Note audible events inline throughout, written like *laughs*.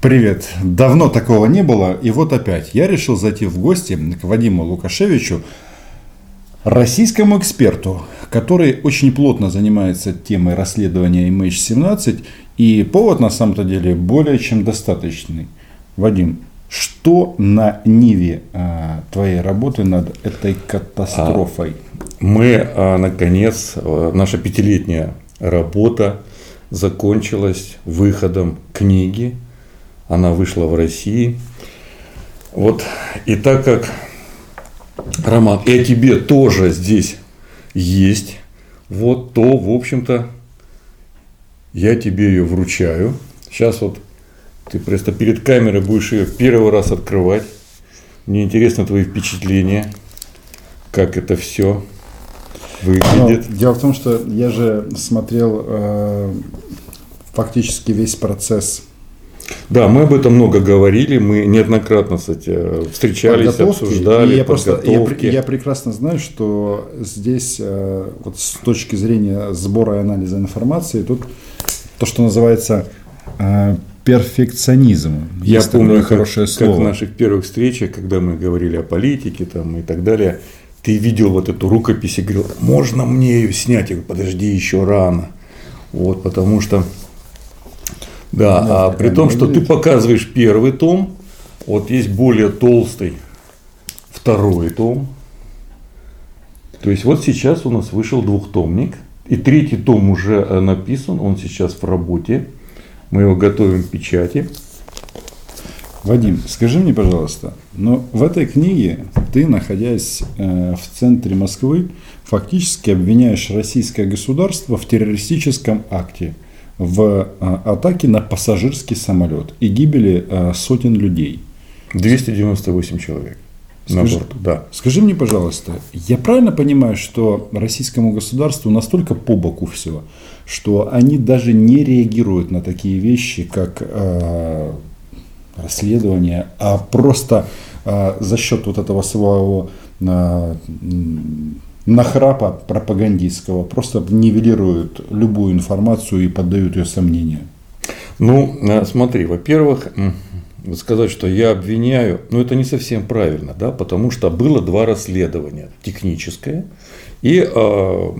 Привет. Давно такого не было, и вот опять. Я решил зайти в гости к Вадиму Лукашевичу, российскому эксперту, который очень плотно занимается темой расследования MH17, и повод на самом-то деле более чем достаточный. Вадим, что на ниве а, твоей работы над этой катастрофой? Мы, а, наконец, а, наша пятилетняя работа закончилась выходом книги. Она вышла в России. Вот, и так как роман и о тебе тоже здесь есть, вот, то, в общем-то, я тебе ее вручаю. Сейчас вот ты просто перед камерой будешь ее первый раз открывать. Мне интересно твои впечатления, как это все выглядит. Но, дело в том, что я же смотрел э, фактически весь процесс. Да, мы об этом много говорили, мы неоднократно кстати, встречались, обсуждали. И я, просто, я, я прекрасно знаю, что здесь э, вот с точки зрения сбора и анализа информации, тут то, что называется э, перфекционизм. Я Есть помню, как, хорошее слово. как в наших первых встречах, когда мы говорили о политике там, и так далее, ты видел вот эту рукопись и говорил, можно мне ее снять? Я говорю, подожди, еще рано. Вот, потому что, да, да а при том, что ты показываешь первый том, вот есть более толстый второй том. То есть вот сейчас у нас вышел двухтомник, и третий том уже э, написан, он сейчас в работе. Мы его готовим к печати. Вадим, скажи мне, пожалуйста, но в этой книге ты, находясь э, в центре Москвы, фактически обвиняешь российское государство в террористическом акте, в э, атаке на пассажирский самолет и гибели э, сотен людей. 298 человек. Скажи, на борту, да. Скажи мне, пожалуйста, я правильно понимаю, что российскому государству настолько по боку все, что они даже не реагируют на такие вещи, как э, расследование, а просто э, за счет вот этого своего э, нахрапа пропагандистского просто нивелируют любую информацию и поддают ее сомнению. Ну, э, смотри, во-первых, сказать, что я обвиняю, ну это не совсем правильно, да, потому что было два расследования, техническое и э,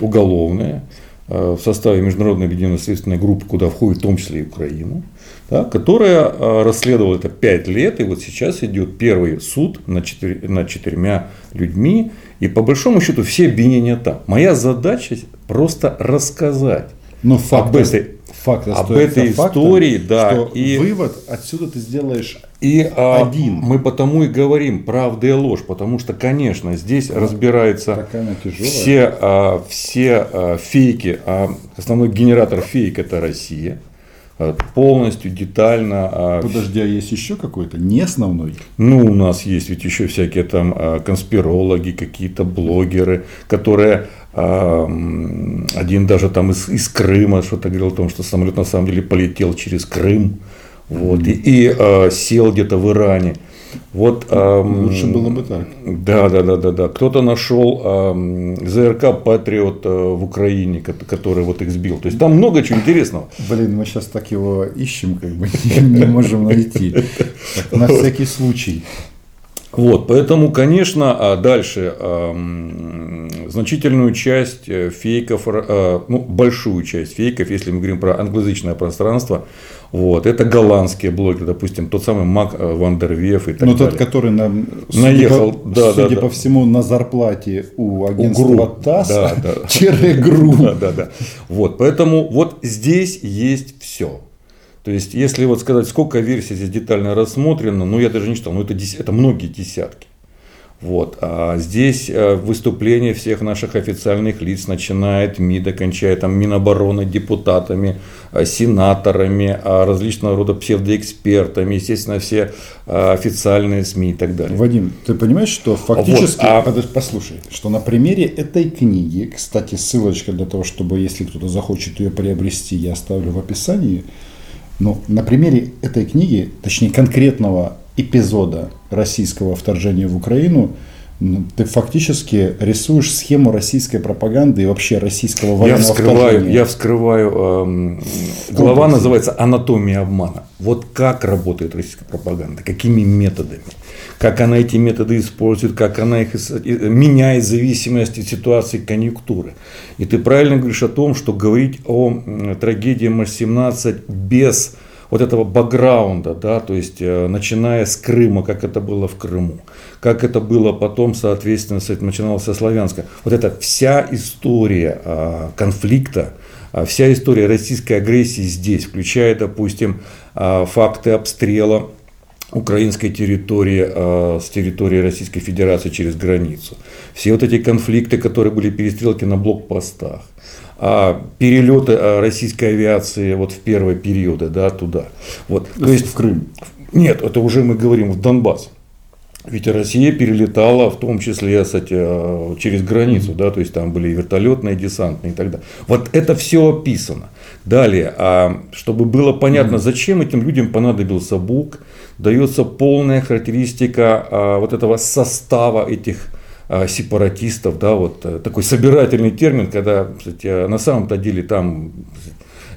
уголовное э, в составе Международной объединенной следственной группы, куда входит в том числе и Украина, да, которая э, расследовала это пять лет, и вот сейчас идет первый суд над, четыр, над четырьмя людьми, и по большому счету все обвинения там. Моя задача просто рассказать Но факт, об этой факт об этой истории, фактом, да. Что и вывод отсюда ты сделаешь и а, один. Мы потому и говорим правда и ложь, потому что, конечно, здесь да, разбираются все, а, все а, фейки. А основной генератор фейк это Россия полностью, детально. А, Подожди, а есть еще какой-то, не основной? Ну, у нас есть ведь еще всякие там а, конспирологи, какие-то блогеры, которые один даже там из, из Крыма что-то говорил о том, что самолет на самом деле полетел через Крым вот, и, и э, сел где-то в Иране. Вот, эм, Лучше было бы так. Да, да, да, да, да. Кто-то нашел эм, ЗРК Патриот э, в Украине, который вот их сбил. То есть там много чего интересного. Блин, мы сейчас так его ищем, как бы *laughs* не можем найти. На всякий случай. Вот, поэтому, конечно, а дальше значительную часть э, фейков, э, ну, большую часть фейков, если мы говорим про англоязычное пространство, вот, это голландские блогеры, допустим, тот самый Мак э, Вандервеф и так ну, далее. Ну, тот, который нам, наехал, судя, да, судя да, по да. всему, на зарплате у агентства у ТАСС, да, да. *laughs* ГРУ. Да, да, да. Вот, поэтому вот здесь есть все. То есть, если вот сказать, сколько версий здесь детально рассмотрено, ну я даже не читал, ну это, это многие десятки. Вот. А здесь э, выступление всех наших официальных лиц, начиная от МИДа, кончая там Минобороны, депутатами, э, сенаторами, а различного рода псевдоэкспертами, естественно, все э, официальные СМИ и так далее. Вадим, ты понимаешь, что фактически, вот, а... послушай, что на примере этой книги, кстати, ссылочка для того, чтобы, если кто-то захочет ее приобрести, я оставлю в описании, но на примере этой книги, точнее конкретного эпизода российского вторжения в Украину, Ну, ты фактически рисуешь схему российской пропаганды и вообще российского военного я вскрываю, Я вскрываю, эм, глава называется «Анатомия обмана». Вот как работает российская пропаганда, какими методами, как она эти методы использует, как она их меняет в зависимости от ситуации конъюнктуры. И ты правильно говоришь о том, что говорить о трагедии МАШ-17 без вот этого бэкграунда, да, то есть э, начиная с Крыма, как это было в Крыму, как это было потом, соответственно, начиналось со Славянска. Вот эта вся история а, конфликта, а, вся история российской агрессии здесь, включая, допустим, а, факты обстрела украинской территории с территории Российской Федерации через границу. Все вот эти конфликты, которые были перестрелки на блокпостах, а, перелеты а, российской авиации вот в первые периоды да, туда. Вот, то есть в Крым? Нет, это уже мы говорим в Донбасс. Ведь Россия перелетала в том числе кстати, а, через границу, да, то есть там были вертолетные, десантные и так далее. Вот это все описано. Далее, а чтобы было понятно, зачем этим людям понадобился БУК, дается полная характеристика вот этого состава этих сепаратистов, да, вот э, такой собирательный термин, когда кстати, а, на самом-то деле там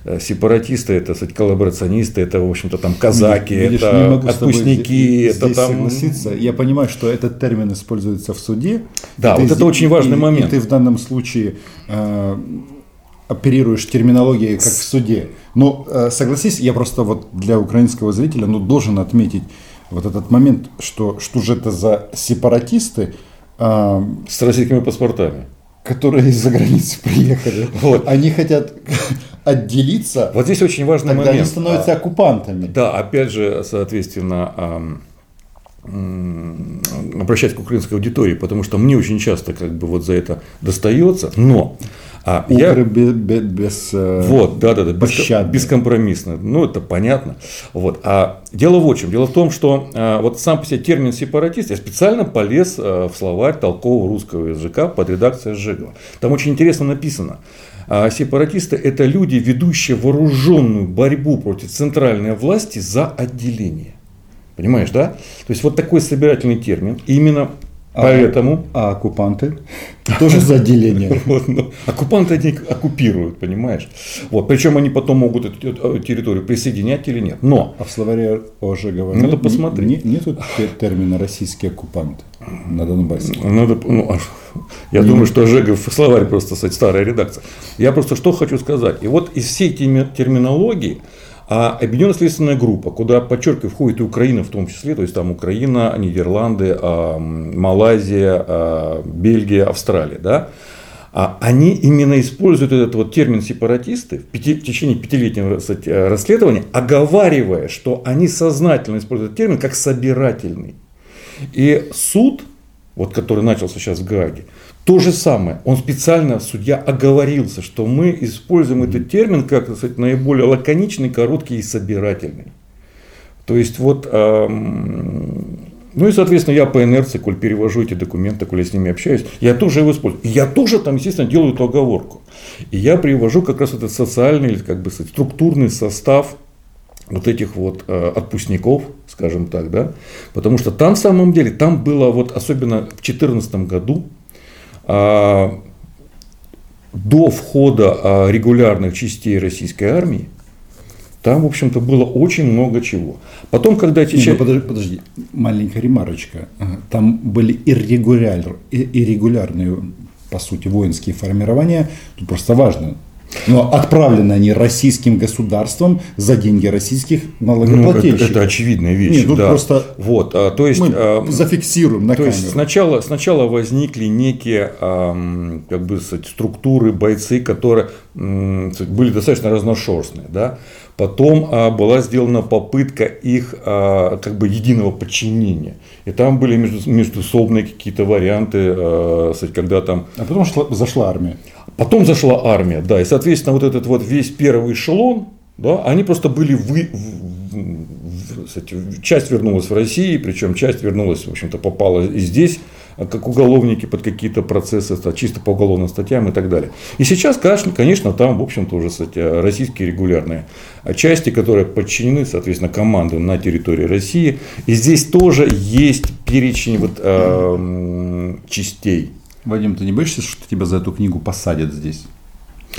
э, сепаратисты, это, кстати, коллаборационисты, это, в общем-то, там казаки, Видишь, это отпускники, это там... согласиться. Я понимаю, что этот термин используется в суде. Да, вот это очень важный и, момент. И ты в данном случае э, оперируешь терминологией, как в суде. Но э, согласись, я просто вот для украинского зрителя ну, должен отметить вот этот момент, что что же это за сепаратисты, а, с российскими паспортами. Которые из-за границы приехали. Вот. Они хотят отделиться. Вот здесь очень важный тогда момент. они становятся а, оккупантами. Да, опять же, соответственно, обращать к украинской аудитории, потому что мне очень часто как бы вот за это достается, но а я... без, без, без э, вот, да, да, да, без, бескомпромиссно. Ну, это понятно. Вот. А дело в чем? Дело в том, что а, вот сам по себе термин сепаратист, я специально полез а, в словарь толкового русского языка под редакцией Жигова. Там очень интересно написано. А сепаратисты – это люди, ведущие вооруженную борьбу против центральной власти за отделение. Понимаешь, да? То есть вот такой собирательный термин. И именно Поэтому. А оккупанты *laughs* тоже за отделение. *laughs* Вот, ну, оккупанты они оккупируют, понимаешь? Вот, причем они потом могут эту территорию присоединять или нет. Но. А в словаре уже говорят. Надо посмотреть. Не, нету термина российский оккупант на Донбассе. Надо, ну, а я не думаю, что Жегов словарь просто кстати, старая редакция. Я просто что хочу сказать. И вот из всей терминологии а объединенная следственная группа, куда, подчеркиваю, входит и Украина в том числе, то есть там Украина, Нидерланды, а, Малайзия, а, Бельгия, Австралия, да, они именно используют этот вот термин сепаратисты в, пяти, в течение пятилетнего кстати, расследования, оговаривая, что они сознательно используют этот термин как собирательный. И суд, вот который начался сейчас в Гааге, то же самое. Он специально, судья, оговорился, что мы используем этот термин как сказать, наиболее лаконичный, короткий и собирательный. То есть вот, эм, ну и соответственно я по инерции, коль перевожу эти документы, коль я с ними общаюсь, я тоже его использую. И я тоже там, естественно, делаю эту оговорку. И я привожу как раз этот социальный, или как бы сказать, структурный состав вот этих вот э, отпускников, скажем так, да, потому что там в самом деле, там было вот особенно в 2014 году, до входа а, регулярных частей российской армии, там, в общем-то, было очень много чего. Потом, когда эти... Ну, подожди, подожди, маленькая ремарочка. Там были иррегуляр, иррегулярные, по сути, воинские формирования. Тут просто важно но отправлены они российским государством за деньги российских налогоплательщиков. Ну, это, это очевидная вещь. Нет, ну да. просто вот, а, то есть, мы а, зафиксируем на то камеру. есть сначала, сначала возникли некие а, как бы, сказать, структуры, бойцы, которые были достаточно разношерстные. Да? Потом а, была сделана попытка их а, как бы единого подчинения. И там были между, междусобные какие-то варианты, а, когда там... А потом шла, зашла армия. Потом зашла армия, да, и, соответственно, вот этот вот весь первый эшелон, да, они просто были вы, кстати, часть вернулась в Россию, причем часть вернулась, в общем-то, попала и здесь, как уголовники под какие-то процессы, чисто по уголовным статьям и так далее. И сейчас, конечно, там, в общем-то, уже кстати, российские регулярные части, которые подчинены, соответственно, командам на территории России. И здесь тоже есть перечень вот, э, частей. Вадим, ты не боишься, что тебя за эту книгу посадят здесь?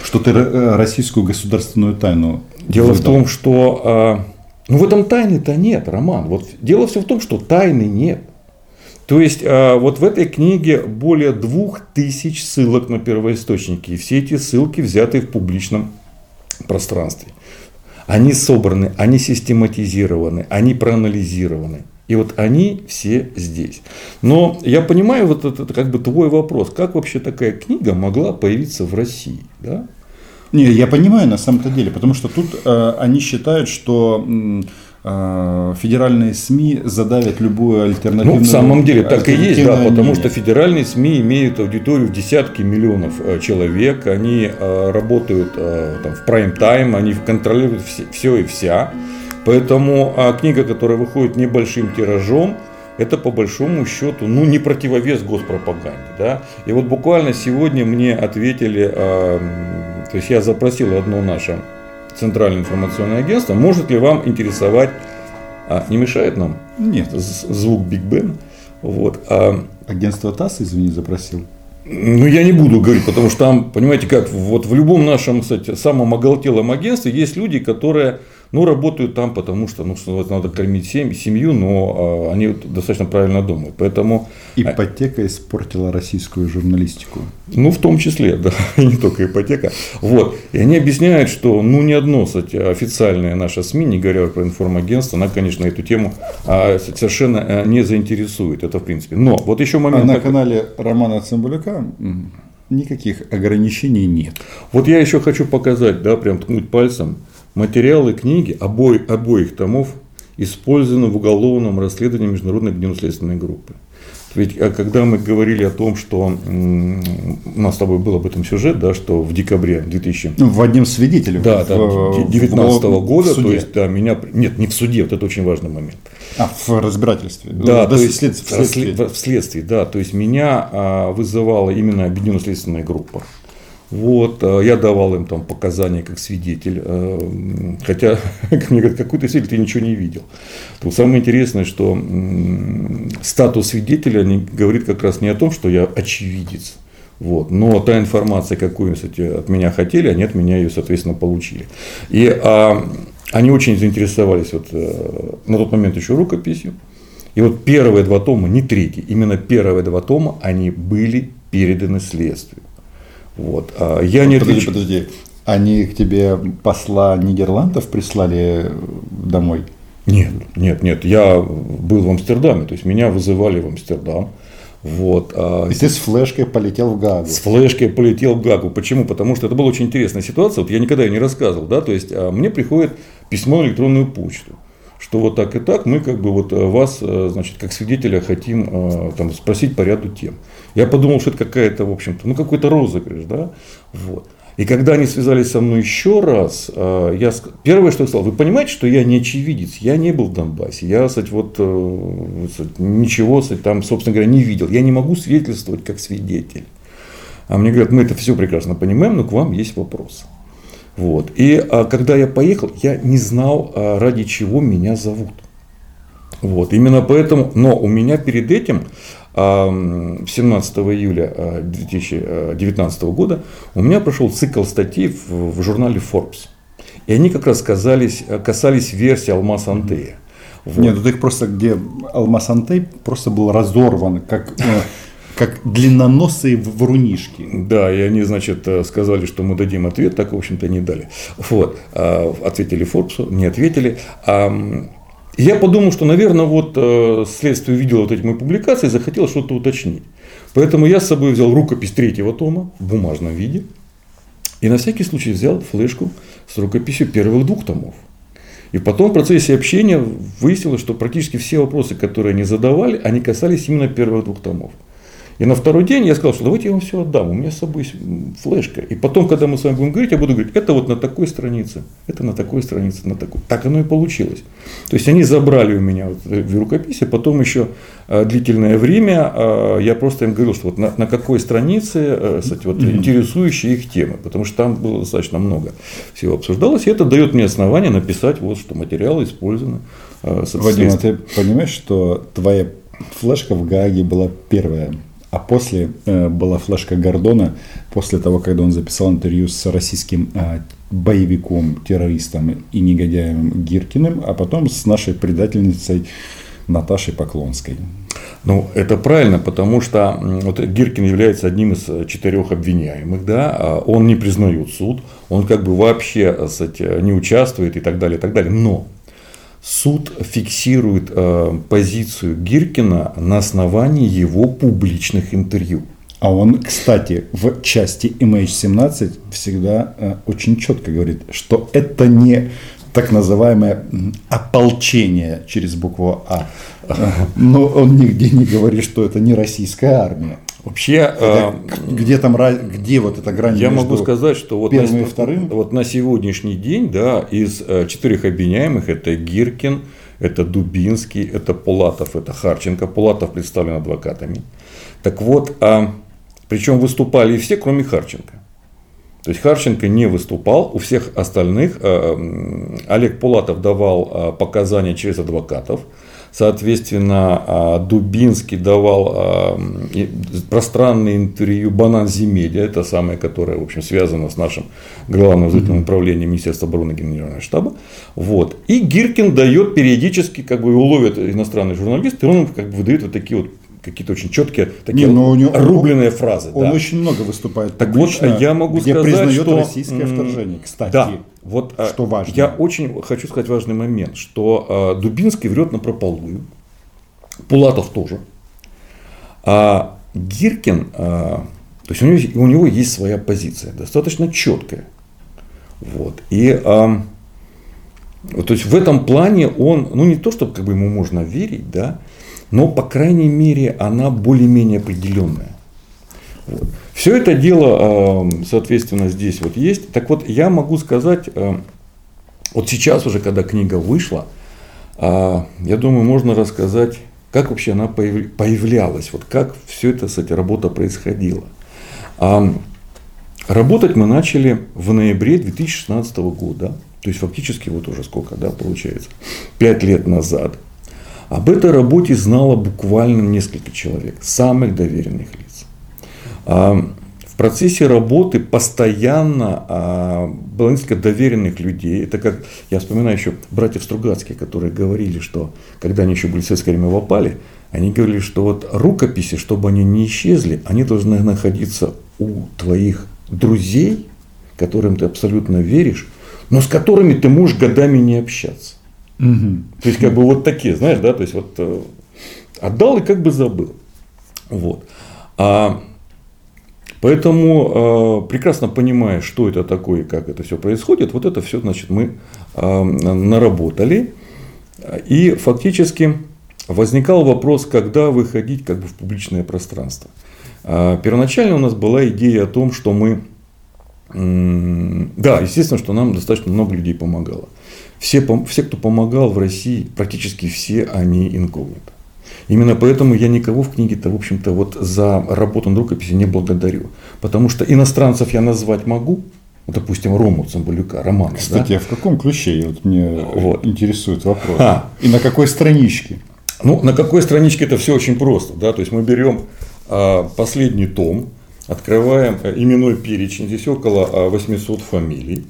Что ты э, российскую государственную тайну Дело выдал? в том, что э, ну в этом тайны-то нет, Роман. Вот дело все в том, что тайны нет. То есть а, вот в этой книге более двух тысяч ссылок на первоисточники. И все эти ссылки взяты в публичном пространстве. Они собраны, они систематизированы, они проанализированы. И вот они все здесь. Но я понимаю вот это как бы твой вопрос, как вообще такая книга могла появиться в России, да? Не, я понимаю на самом-то деле, потому что тут э, они считают, что э, федеральные СМИ задавят любую альтернативную... Ну, в самом деле так и есть, да, потому что федеральные СМИ имеют аудиторию в десятки миллионов э, человек, они э, работают э, там, в прайм-тайм, они контролируют все, все и вся. Поэтому а книга, которая выходит небольшим тиражом, это по большому счету ну, не противовес госпропаганде. Да? И вот буквально сегодня мне ответили, э, то есть я запросил одно наше центральное информационное агентство, может ли вам интересовать, а, не мешает нам Нет. звук Биг Бен? Вот, а, Агентство ТАСС, извини, запросил. Ну, я не буду говорить, потому что там, понимаете, как вот в любом нашем, кстати, самом оголтелом агентстве есть люди, которые ну, работают там, потому что, ну, что надо кормить семь, семью, но а, они достаточно правильно думают. Поэтому... Ипотека испортила российскую журналистику. Ну, в том числе, да, *laughs* и не только ипотека. Вот. И они объясняют, что ну, ни одно, кстати, официальное наше СМИ, не говоря про информагентство, она, конечно, эту тему а, совершенно э, не заинтересует. Это в принципе. Но вот еще момент. А на канале Романа Цымбалюка никаких ограничений нет. Вот я еще хочу показать, да, прям ткнуть пальцем Материалы книги обои, обоих томов использованы в уголовном расследовании Международной объединенной группы. Ведь а когда мы говорили о том, что у нас с тобой был об этом сюжет, да, что в декабре 2000... Ну, в одним свидетелем. Да, да 19 -го года, то есть да, меня... Нет, не в суде, вот это очень важный момент. А, в разбирательстве. Да, да то есть след... в, следствии. в следствии, да. То есть меня а, вызывала именно объединенная следственная группа. Вот, э, я давал им там показания как свидетель, э, хотя, *laughs* как мне говорят, какой то свидетель, ты ничего не видел. То самое интересное, что статус свидетеля не говорит как раз не о том, что я очевидец, вот. Но та информация, какую кстати, от меня хотели, они от меня ее, соответственно, получили. И а, они очень заинтересовались вот, э, на тот момент еще рукописью. И вот первые два тома, не третий, именно первые два тома, они были переданы следствию. Вот. А я не подожди, отвеч... подожди. Они к тебе посла Нидерландов прислали домой? Нет, нет, нет. Я был в Амстердаме, то есть меня вызывали в Амстердам. Вот. А И ты с флешкой полетел в Гагу. С флешкой полетел в Гагу. Почему? Потому что это была очень интересная ситуация. Вот я никогда ее не рассказывал. Да? То есть а мне приходит письмо на электронную почту что вот так и так мы как бы вот э, вас, э, значит, как свидетеля хотим э, там, спросить по ряду тем. Я подумал, что это какая-то, в общем-то, ну какой-то розыгрыш, да, вот. И когда они связались со мной еще раз, я, первое, что я сказал, вы понимаете, что я не очевидец, я не был в Донбассе, я, кстати, вот, ничего, кстати, там, собственно говоря, не видел, я не могу свидетельствовать как свидетель. А мне говорят, мы это все прекрасно понимаем, но к вам есть вопросы. Вот. И а, когда я поехал, я не знал, а, ради чего меня зовут. Вот. Именно поэтому, но у меня перед этим, а, 17 июля 2019 а, года, у меня прошел цикл статей в, в журнале Forbes. И они как раз касались, касались версии Алмаз Антея. Вот. Нет, тут их просто, где Алмаз Антей просто был разорван, как э, как длинноносые врунишки. Да, и они, значит, э, сказали, что мы дадим ответ, так, в общем-то, не дали. Вот, а, ответили Форбсу, не ответили. Я подумал, что, наверное, вот э, следствие увидело вот эти мои публикации и захотело что-то уточнить. Поэтому я с собой взял рукопись третьего тома в бумажном виде. И на всякий случай взял флешку с рукописью первых двух томов. И потом в процессе общения выяснилось, что практически все вопросы, которые они задавали, они касались именно первых двух томов. И на второй день я сказал, что давайте я вам все отдам, у меня с собой флешка. И потом, когда мы с вами будем говорить, я буду говорить, это вот на такой странице, это на такой странице, на такой. Так оно и получилось. То есть они забрали у меня вот в рукописи, потом еще э, длительное время э, я просто им говорил, что вот на, на какой странице э, кстати, вот, интересующие их темы, потому что там было достаточно много всего обсуждалось, и это дает мне основание написать, вот, что материалы использованы. Вадим, а ты понимаешь, что твоя флешка в Гааге была первая а после э, была флешка Гордона, после того, когда он записал интервью с российским э, боевиком, террористом и негодяем Гиркиным, а потом с нашей предательницей Наташей Поклонской. Ну, это правильно, потому что вот Гиркин является одним из четырех обвиняемых, да, а он не признает суд, он как бы вообще кстати, не участвует и так далее, и так далее. Но суд фиксирует э, позицию Гиркина на основании его публичных интервью. А он, кстати, в части MH17 всегда э, очень четко говорит, что это не так называемое ополчение через букву А. *laughs* Но он нигде не говорит, что это не российская армия. Вообще, э, где там где вот эта грань? Я могу сказать, что вот на, и вторым. Вот на сегодняшний день, да, из э, четырех обвиняемых это Гиркин, это Дубинский, это Пулатов, это Харченко. Пулатов представлен адвокатами. Так вот, а, причем выступали все, кроме Харченко. То есть Харченко не выступал, у всех остальных а, Олег Пулатов давал а, показания через адвокатов. Соответственно, а, Дубинский давал а, пространное интервью Банан Земедия, это самое, которое, в общем, связано с нашим главным вызывательным управлением Министерства обороны Генерального штаба. Вот. И Гиркин дает периодически, как бы уловят иностранные журналисты, он как бы выдает вот такие вот какие-то очень четкие, такие Не, но у него, рубленые фразы. Он да. очень много выступает. Так вот, я могу где сказать, признает что российское вторжение. Кстати, да, вот а, что важно. Я очень хочу сказать важный момент, что э, Дубинский врет на прополую, Пулатов тоже, а Гиркин, э, то есть у него, у него есть своя позиция, достаточно четкая, вот и э, то есть в этом плане он, ну не то, чтобы как бы ему можно верить, да, но, по крайней мере, она более-менее определенная. Вот. Все это дело, соответственно, здесь вот есть. Так вот, я могу сказать, вот сейчас уже, когда книга вышла, а, я думаю, можно рассказать, как вообще она появлялась, вот как все это, кстати, работа происходила. Работать мы начали в ноябре 2016 года, то есть фактически вот уже сколько, да, получается, пять лет назад. Об этой работе знало буквально несколько человек, самых доверенных лиц. А, в процессе работы постоянно а, было несколько доверенных людей. Это как, я вспоминаю еще братьев Стругацких, которые говорили, что когда они еще были в советское время в опале, они говорили, что вот рукописи, чтобы они не исчезли, они должны находиться у твоих друзей, которым ты абсолютно веришь, но с которыми ты можешь годами не общаться. Угу. То есть, как бы вот такие, знаешь, да, то есть вот э, отдал и как бы забыл. Вот. А, поэтому э, прекрасно понимая, что это такое, как это все происходит, вот это все, значит, мы э, наработали. И фактически возникал вопрос, когда выходить как бы в публичное пространство. А, первоначально у нас была идея о том, что мы да, естественно, что нам достаточно много людей помогало. Все, все, кто помогал в России, практически все они инкогнито. Именно поэтому я никого в книге-то, в общем-то, вот за работу над рукописью не благодарю. Потому что иностранцев я назвать могу, допустим, Рому Цымбалюка, Роман. Кстати, да? а в каком ключе? Вот мне вот. интересует вопрос. А. И на какой страничке? Ну, на какой страничке это все очень просто. Да? То есть мы берем а, последний том, открываем э, именной перечень, здесь около 800 а, фамилий.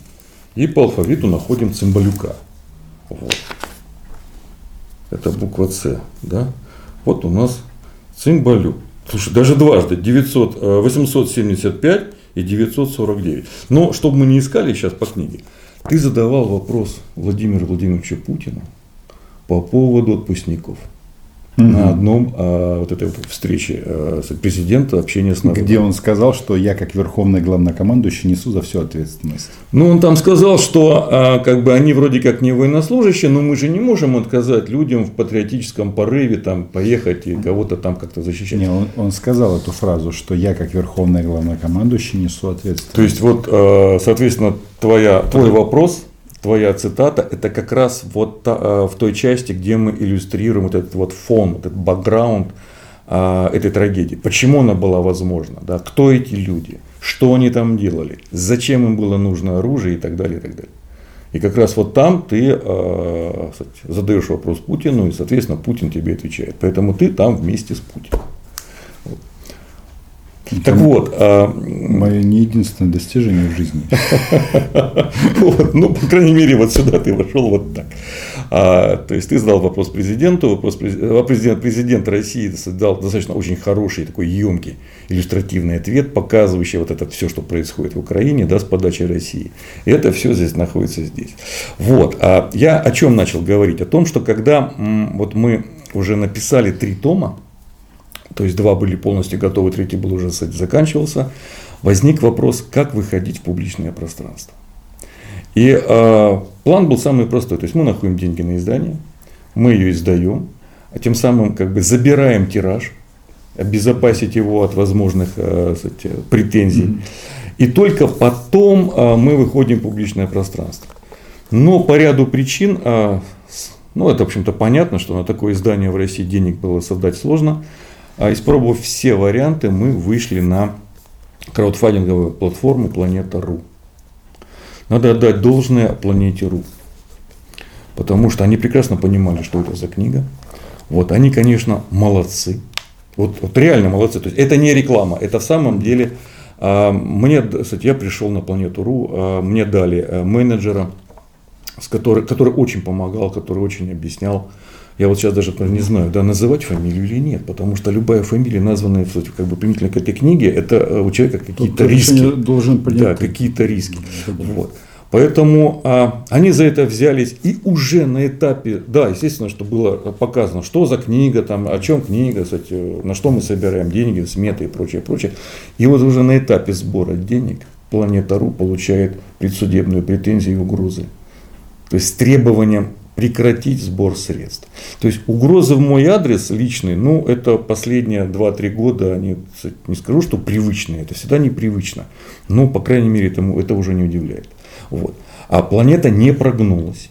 И по алфавиту находим цимбалюка. Вот. Это буква С. Да? Вот у нас цимбалюк. Слушай, даже дважды. 900, 875 э, и 949. Но, чтобы мы не искали сейчас по книге, ты задавал вопрос Владимиру Владимировичу Путину по поводу отпускников. Угу. на одном а, вот этой встрече а, президента общения с народом. Где он сказал, что я как верховный главнокомандующий несу за всю ответственность. Ну, он там сказал, что а, как бы они вроде как не военнослужащие, но мы же не можем отказать людям в патриотическом порыве там поехать и кого-то там как-то защищать. Не, он, он сказал эту фразу, что я как верховный главнокомандующий несу ответственность. То есть вот, а, соответственно, твоя, твой вопрос твоя цитата, это как раз вот та, э, в той части, где мы иллюстрируем вот этот вот фон, вот этот бэкграунд а, этой трагедии. Почему она была возможна? Да? Кто эти люди? Что они там делали? Зачем им было нужно оружие и так далее, и так далее. И как раз вот там ты э, задаешь вопрос Путину, и, соответственно, Путин тебе отвечает. Поэтому ты там вместе с Путиным. Так вот. А... Мое не единственное достижение в жизни. *laughs* Ну, по крайней мере, вот сюда ты вошел вот так. А, то есть ты задал вопрос президенту, вопрос президент, президент России дал достаточно очень хороший, такой емкий, иллюстративный ответ, показывающий вот это все, что происходит в Украине, да, с подачи России. И это все здесь находится здесь. Вот. А я о чем начал говорить? О том, что когда вот мы уже написали три тома, то есть два были полностью готовы, третий был уже заканчивался, возник вопрос, как выходить в публичное пространство. И э, план был самый простой. То есть мы находим деньги на издание, мы ее издаем, а тем самым как бы забираем тираж, обезопасить его от возможных э, кстати, претензий. Mm-hmm. И только потом э, мы выходим в публичное пространство. Но по ряду причин, э, ну это в общем-то понятно, что на такое издание в России денег было создать сложно. А испробовав все варианты, мы вышли на краудфандинговую платформу Планета.ру. Надо отдать должное Планете.ру. Потому что они прекрасно понимали, что это за книга. Вот, они, конечно, молодцы. Вот, вот реально молодцы. То есть это не реклама, это в самом деле а, мне, кстати, я пришел на Планету.ру, а, мне дали а, менеджера, с который, который очень помогал, который очень объяснял, я вот сейчас даже не знаю, да, называть фамилию или нет, потому что любая фамилия, названная как бы применительно к этой книге, это э, у человека какие-то риски. Должен принять. Да, какие-то риски. Вот. Поэтому а, они за это взялись и уже на этапе, да, естественно, что было показано, что за книга, там, о чем книга, кстати, на что мы собираем деньги, сметы и прочее, прочее. И вот уже на этапе сбора денег Планета.ру получает предсудебную претензию и угрозы. То есть с требованием прекратить сбор средств. То есть угрозы в мой адрес личный, ну это последние 2-3 года, они, не скажу, что привычные, это всегда непривычно, но по крайней мере это, это уже не удивляет. Вот. А планета не прогнулась.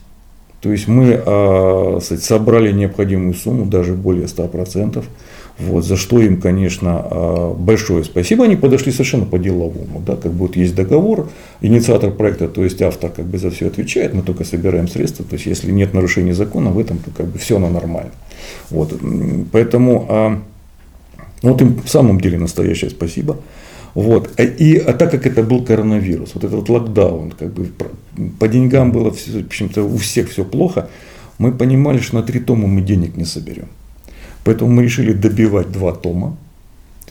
То есть мы э, собрали необходимую сумму, даже более 100%. Вот, за что им, конечно, а, большое спасибо. Они подошли совершенно по-деловому. Да, как бы вот есть договор, инициатор проекта, то есть автор как бы за все отвечает, мы только собираем средства. То есть если нет нарушения закона в этом, то как бы все оно нормально. Вот, поэтому а, вот им в самом деле настоящее спасибо. Вот. И а так как это был коронавирус, вот этот локдаун, как бы по деньгам было в общем-то, у всех все плохо, мы понимали, что на три тома мы денег не соберем. Поэтому мы решили добивать два тома,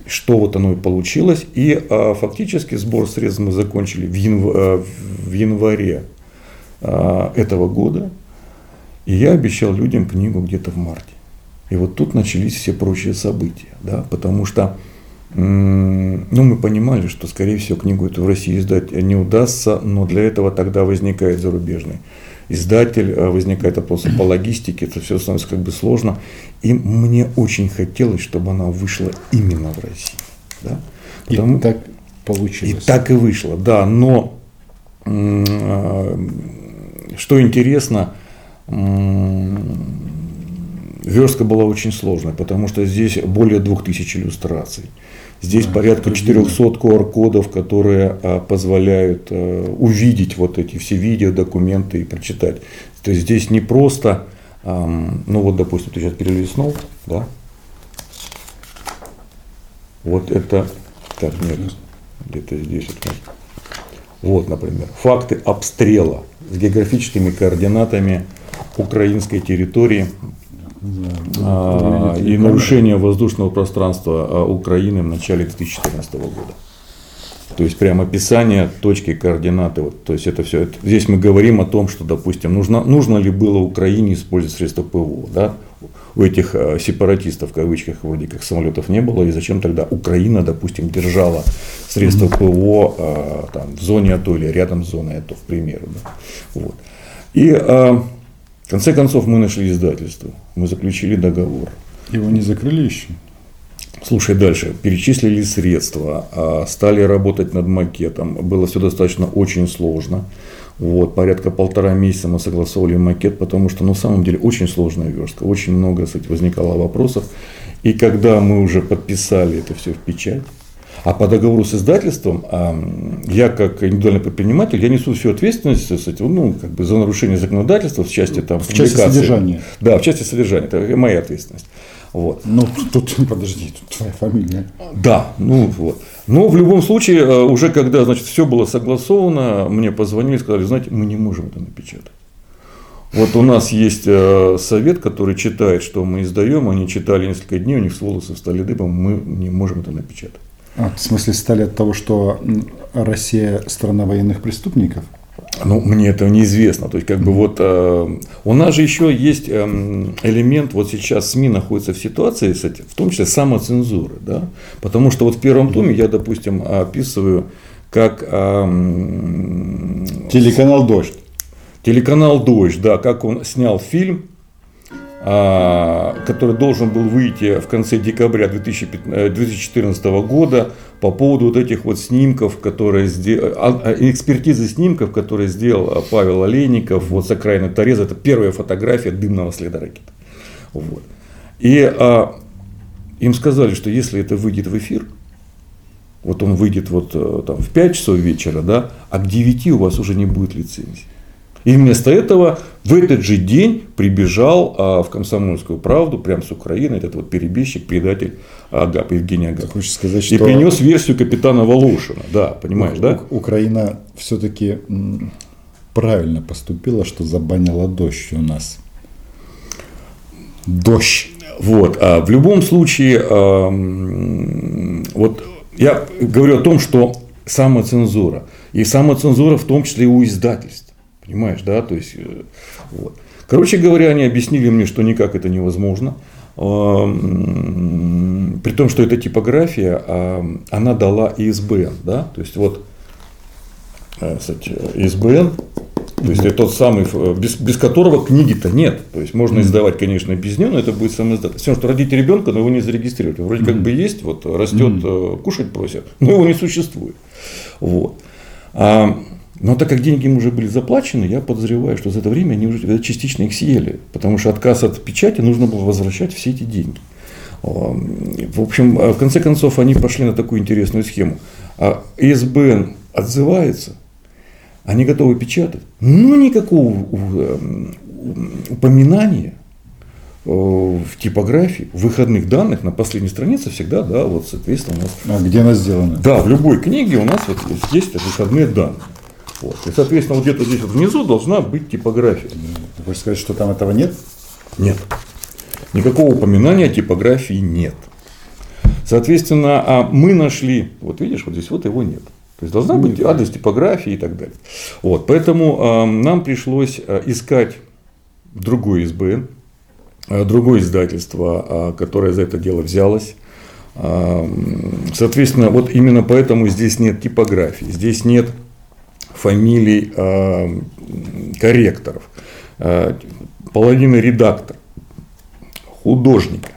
что вот оно и получилось. И а, фактически сбор средств мы закончили в, янв... А, в январе а, этого года. И я обещал людям книгу где-то в марте. И вот тут начались все прочие события, да, потому что ну, мы понимали, что, скорее всего, книгу эту в России издать не удастся, но для этого тогда возникает зарубежный издатель, э, возникает вопрос по логистике, это все становится как бы сложно. И мне очень хотелось, чтобы она вышла именно в России. Да? Потому, и так получилось. И так и вышло, да. Но э, что интересно, верстка была очень сложная, потому что здесь более 2000 иллюстраций. Здесь порядка 400 QR-кодов, которые а, позволяют а, увидеть вот эти все видео, документы и прочитать. То есть здесь не просто, ну вот, допустим, ты сейчас перелистнул, да? Вот это, так, нет, где-то здесь. Вот, например, факты обстрела с географическими координатами украинской территории а, и нарушение воздушного пространства а, Украины в начале 2014 года. То есть прямо описание точки координаты. Вот, то есть это все. Это, здесь мы говорим о том, что, допустим, нужно, нужно ли было Украине использовать средства ПВО. Да? у этих э, сепаратистов, в кавычках, вроде как самолетов не было, и зачем тогда Украина, допустим, держала средства ПВО э, там, в зоне АТО или рядом с зоной АТО, к примеру. Да? Вот. И в конце концов мы нашли издательство, мы заключили договор. Его не закрыли еще? Слушай, дальше. Перечислили средства, а, стали работать над макетом. Было все достаточно очень сложно. Вот, порядка полтора месяца мы согласовывали макет, потому что, ну, на самом деле, очень сложная верстка, очень много, кстати, возникало вопросов. И когда мы уже подписали это все в печать, а по договору с издательством, а, я как индивидуальный предприниматель, я несу всю ответственность ну, как бы за нарушение законодательства в части там, в части содержания. Да, в части содержания. Это моя ответственность. Вот. Ну, тут, *laughs* подожди, тут твоя фамилия. Да, ну вот. Но в любом случае, э, уже когда значит, все было согласовано, мне позвонили и сказали, знаете, мы не можем это напечатать. Вот у нас есть э, совет, который читает, что мы издаем, они читали несколько дней, у них с волосы стали дыбом, мы не можем это напечатать. А, в смысле стали от того, что Россия страна военных преступников? Ну, мне это неизвестно. То есть, как бы вот э, у нас же еще есть э, элемент, вот сейчас СМИ находятся в ситуации, кстати, в том числе самоцензуры, да, потому что вот в первом томе я, допустим, описываю, как э, телеканал Дождь. Телеканал Дождь, да, как он снял фильм который должен был выйти в конце декабря 2014 э, года по поводу вот этих вот снимков, которые сделал, а, а, экспертизы снимков, которые сделал Павел Олейников вот с окраины Тореза. Это первая фотография дымного следа ракет. Вот. И а, им сказали, что если это выйдет в эфир, вот он выйдет вот э, там в 5 часов вечера, да, а к 9 у вас уже не будет лицензии. И вместо этого в этот же день прибежал а, в комсомольскую правду, прямо с Украины, этот вот перебежчик, предатель Агап, Евгений Агап. Хочешь сказать, что... И принес версию капитана Волошина. Да, понимаешь, У- да? Украина все-таки правильно поступила, что забанила дождь у нас. Дождь. Вот. А в любом случае, а, вот я говорю о том, что самоцензура. И самоцензура в том числе и у издательств. Понимаешь, да? То есть, э, вот. Короче говоря, они объяснили мне, что никак это невозможно. А, при том, что эта типография, а, она дала ИСБН. Да? То есть, вот, э, кстати, ИСБН, то есть, это тот самый, без, без которого книги-то нет. То есть, можно издавать, конечно, без него, но это будет сам издатель. Все, что родить ребенка, но его не зарегистрировать. Вроде как бы есть, вот, растет, э, кушать просят, но его не существует. Вот. А, но так как деньги им уже были заплачены, я подозреваю, что за это время они уже частично их съели. Потому что отказ от печати нужно было возвращать все эти деньги. В общем, в конце концов, они пошли на такую интересную схему. А ИСБН отзывается, они готовы печатать, но никакого упоминания в типографии выходных данных на последней странице всегда, да, вот, соответственно, у нас. А где она сделана? Да, в любой книге у нас вот есть выходные данные. Вот. И, соответственно, вот где-то здесь вот внизу должна быть типография. Ты хочешь сказать, что там этого нет? Нет. Никакого упоминания о типографии нет. Соответственно, а мы нашли, вот видишь, вот здесь вот его нет. То есть должна быть адрес типографии и так далее. Вот, поэтому э, нам пришлось искать другой СБН, другое издательство, которое за это дело взялось. Соответственно, вот именно поэтому здесь нет типографии, здесь нет фамилий э, корректоров, э, половины редактор, художника,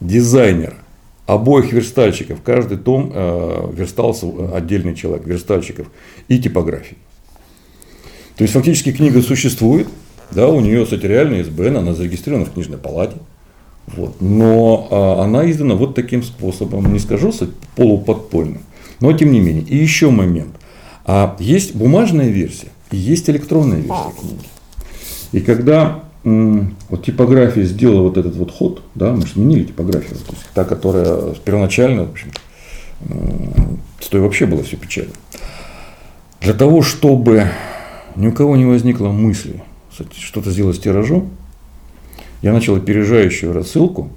дизайнера, обоих верстальщиков. Каждый том э, верстался отдельный человек, верстальщиков и типографий. То есть фактически книга существует, да, у нее, кстати, реальный СБН, она зарегистрирована в книжной палате. Вот. Но а, она издана вот таким способом, не скажу, полуподпольным. Но тем не менее. И еще момент. А есть бумажная версия и есть электронная версия книги. И когда вот типография сделала вот этот вот ход, да, мы сменили типографию, то есть та, которая первоначально, в общем, с той вообще было все печально. Для того, чтобы ни у кого не возникло мысли что-то сделать с тиражом, я начал опережающую рассылку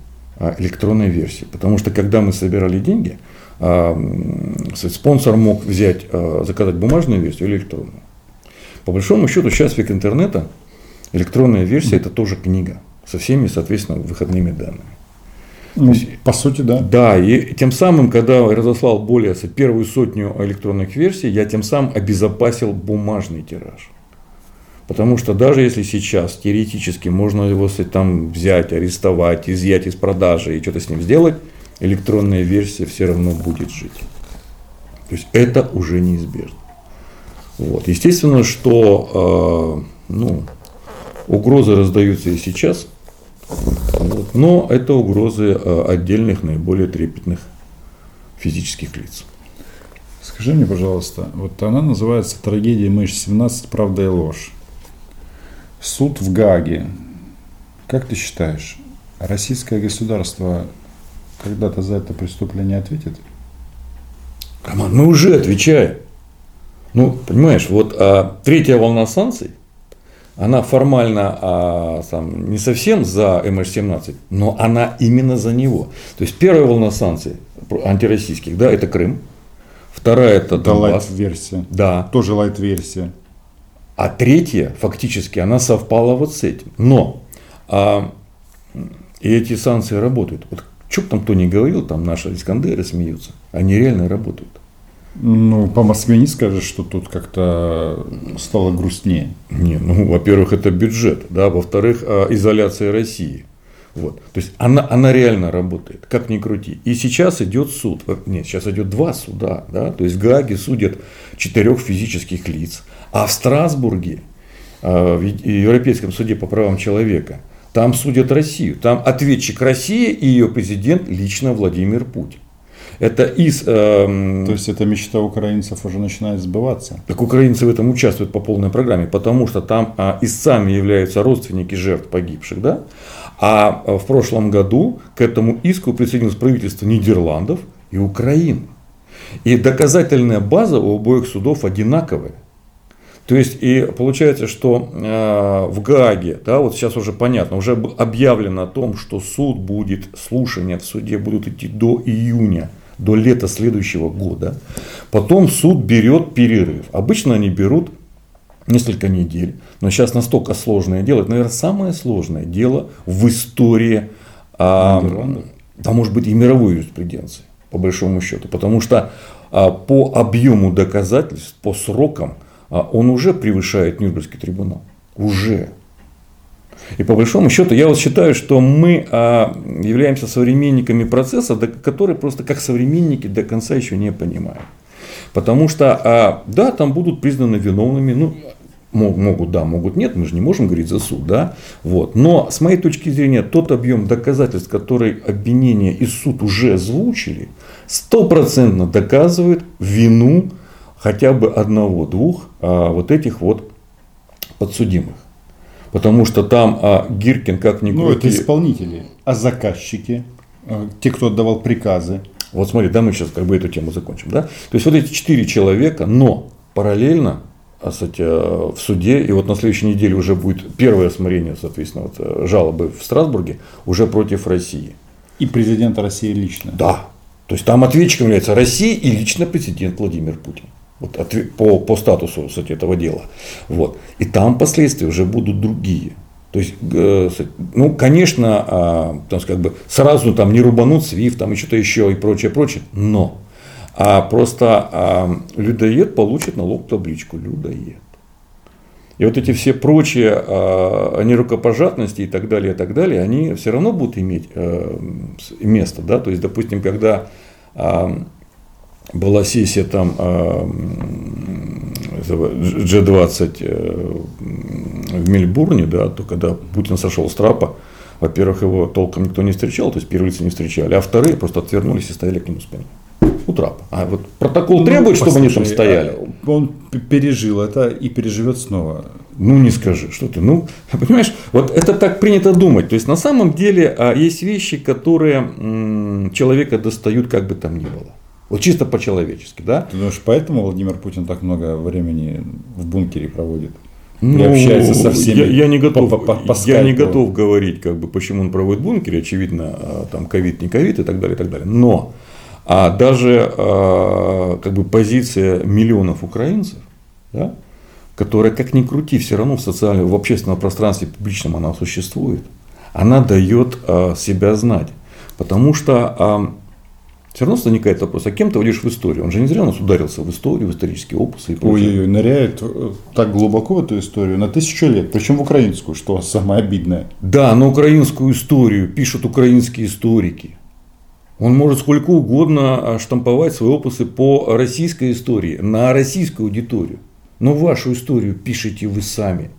электронной версии. Потому что когда мы собирали деньги, спонсор мог взять, а, заказать бумажную версию или электронную. По большому счету, сейчас век интернета, электронная версия это тоже книга. со всеми, соответственно, выходными данными. Ну, есть, по сути, да. Да, и тем самым, когда я разослал более первую сотню электронных версий, я тем самым обезопасил бумажный тираж. Потому что даже если сейчас теоретически можно его там взять, арестовать, изъять из продажи и что-то с ним сделать, электронная версия все равно будет жить. То есть это уже неизбежно. Вот. Естественно, что э, ну, угрозы раздаются и сейчас, вот, но это угрозы э, отдельных наиболее трепетных физических лиц. Скажи мне, пожалуйста, вот она называется «Трагедия МШ-17. Правда и ложь». Суд в Гаге. Как ты считаешь, российское государство когда-то за это преступление ответит? Роман, мы уже отвечаем. Ну, понимаешь, вот а, третья волна санкций, она формально а, там, не совсем за МH17, но она именно за него. То есть первая волна санкций антироссийских, да, это Крым. Вторая это Донбасс. лайт-версия. Да. Тоже лайт-версия. А третья, фактически, она совпала вот с этим. Но а, и эти санкции работают. Вот что бы там кто ни говорил, там наши Искандеры смеются. Они реально работают. Ну, по Москве не скажешь, что тут как-то стало грустнее. Не, ну, во-первых, это бюджет, да, во-вторых, а, изоляция России. Вот. То есть она, она реально работает, как ни крути. И сейчас идет суд. Нет, сейчас идет два суда. Да? То есть в Гааге судят четырех физических лиц. А в Страсбурге, а, в Европейском суде по правам человека, там судят Россию. Там ответчик России и ее президент лично Владимир Путин. Это из... Э, То есть эта мечта украинцев уже начинает сбываться? Так украинцы в этом участвуют по полной программе, потому что там э, истцами являются родственники жертв погибших, да? А в прошлом году к этому иску присоединилось правительство Нидерландов и Украины. И доказательная база у обоих судов одинаковая. То есть, и получается, что э, в Гааге, да, вот сейчас уже понятно, уже объявлено о том, что суд будет, слушания в суде будут идти до июня, до лета следующего года. Потом суд берет перерыв. Обычно они берут несколько недель. Но сейчас настолько сложное дело, это, наверное, самое сложное дело в истории, а, да, может быть, и мировой юриспруденции, по большому счету. Потому что а, по объему доказательств, по срокам, он уже превышает Нюрнбергский трибунал. Уже. И по большому счету я вот считаю, что мы а, являемся современниками процесса, который просто как современники до конца еще не понимаем. Потому что, а, да, там будут признаны виновными, ну, могут, да, могут нет, мы же не можем говорить за суд, да, вот. Но с моей точки зрения, тот объем доказательств, который обвинение и суд уже озвучили, стопроцентно доказывает вину хотя бы одного-двух а, вот этих вот подсудимых. Потому что там а, Гиркин как ни Ну, это исполнители, а заказчики, а, те, кто отдавал приказы. Вот смотри, да, мы сейчас как бы эту тему закончим, да. То есть вот эти четыре человека, но параллельно а, кстати, в суде, и вот на следующей неделе уже будет первое рассмотрение, соответственно, вот, э, жалобы в Страсбурге уже против России. И президента России лично. Да. То есть там ответчиком является Россия и лично президент Владимир Путин. Вот, по, по статусу кстати, этого дела. Вот. И там последствия уже будут другие. То есть, ну, конечно, а, там, как бы сразу там не рубанут свиф, там и что-то еще и прочее, прочее, но а просто а, людоед получит налог табличку людоед. И вот эти все прочие а, нерукопожатности и так далее, и так далее, они все равно будут иметь а, место. Да? То есть, допустим, когда а, была сессия там G20 э, в Мельбурне, да, то когда Путин сошел с трапа, во-первых, его толком никто не встречал, то есть первые лица не встречали, а вторые просто отвернулись и стояли к нему спиной. У трапа. А вот протокол ну, требует, чтобы они там стояли. А он пережил это и переживет снова. Ну, не скажи, что ты. Ну, *laughs* понимаешь, вот это так принято думать. То есть, на самом деле, а, есть вещи, которые человека достают как бы там ни было. Вот чисто по-человечески, да? Ты думаешь, поэтому Владимир Путин так много времени в бункере проводит? Ну, общается со всеми. Я, я не готов, по, по, по я не готов говорить, как бы, почему он проводит в бункере. Очевидно, а, там ковид, не ковид и так далее, и так далее. Но а даже а, как бы позиция миллионов украинцев, да, которая, как ни крути, все равно в социальном, в общественном пространстве публичном она существует. она дает а, себя знать. Потому что а, все равно возникает вопрос, а кем ты войдешь в историю? Он же не зря у нас ударился в историю, в исторические опусы и прочее. Ой, ныряет э, так глубоко в эту историю на тысячу лет, причем в украинскую, что самое обидное. Да, на украинскую историю пишут украинские историки. Он может сколько угодно а, штамповать свои опусы по российской истории, на российскую аудиторию. Но вашу историю пишете вы сами.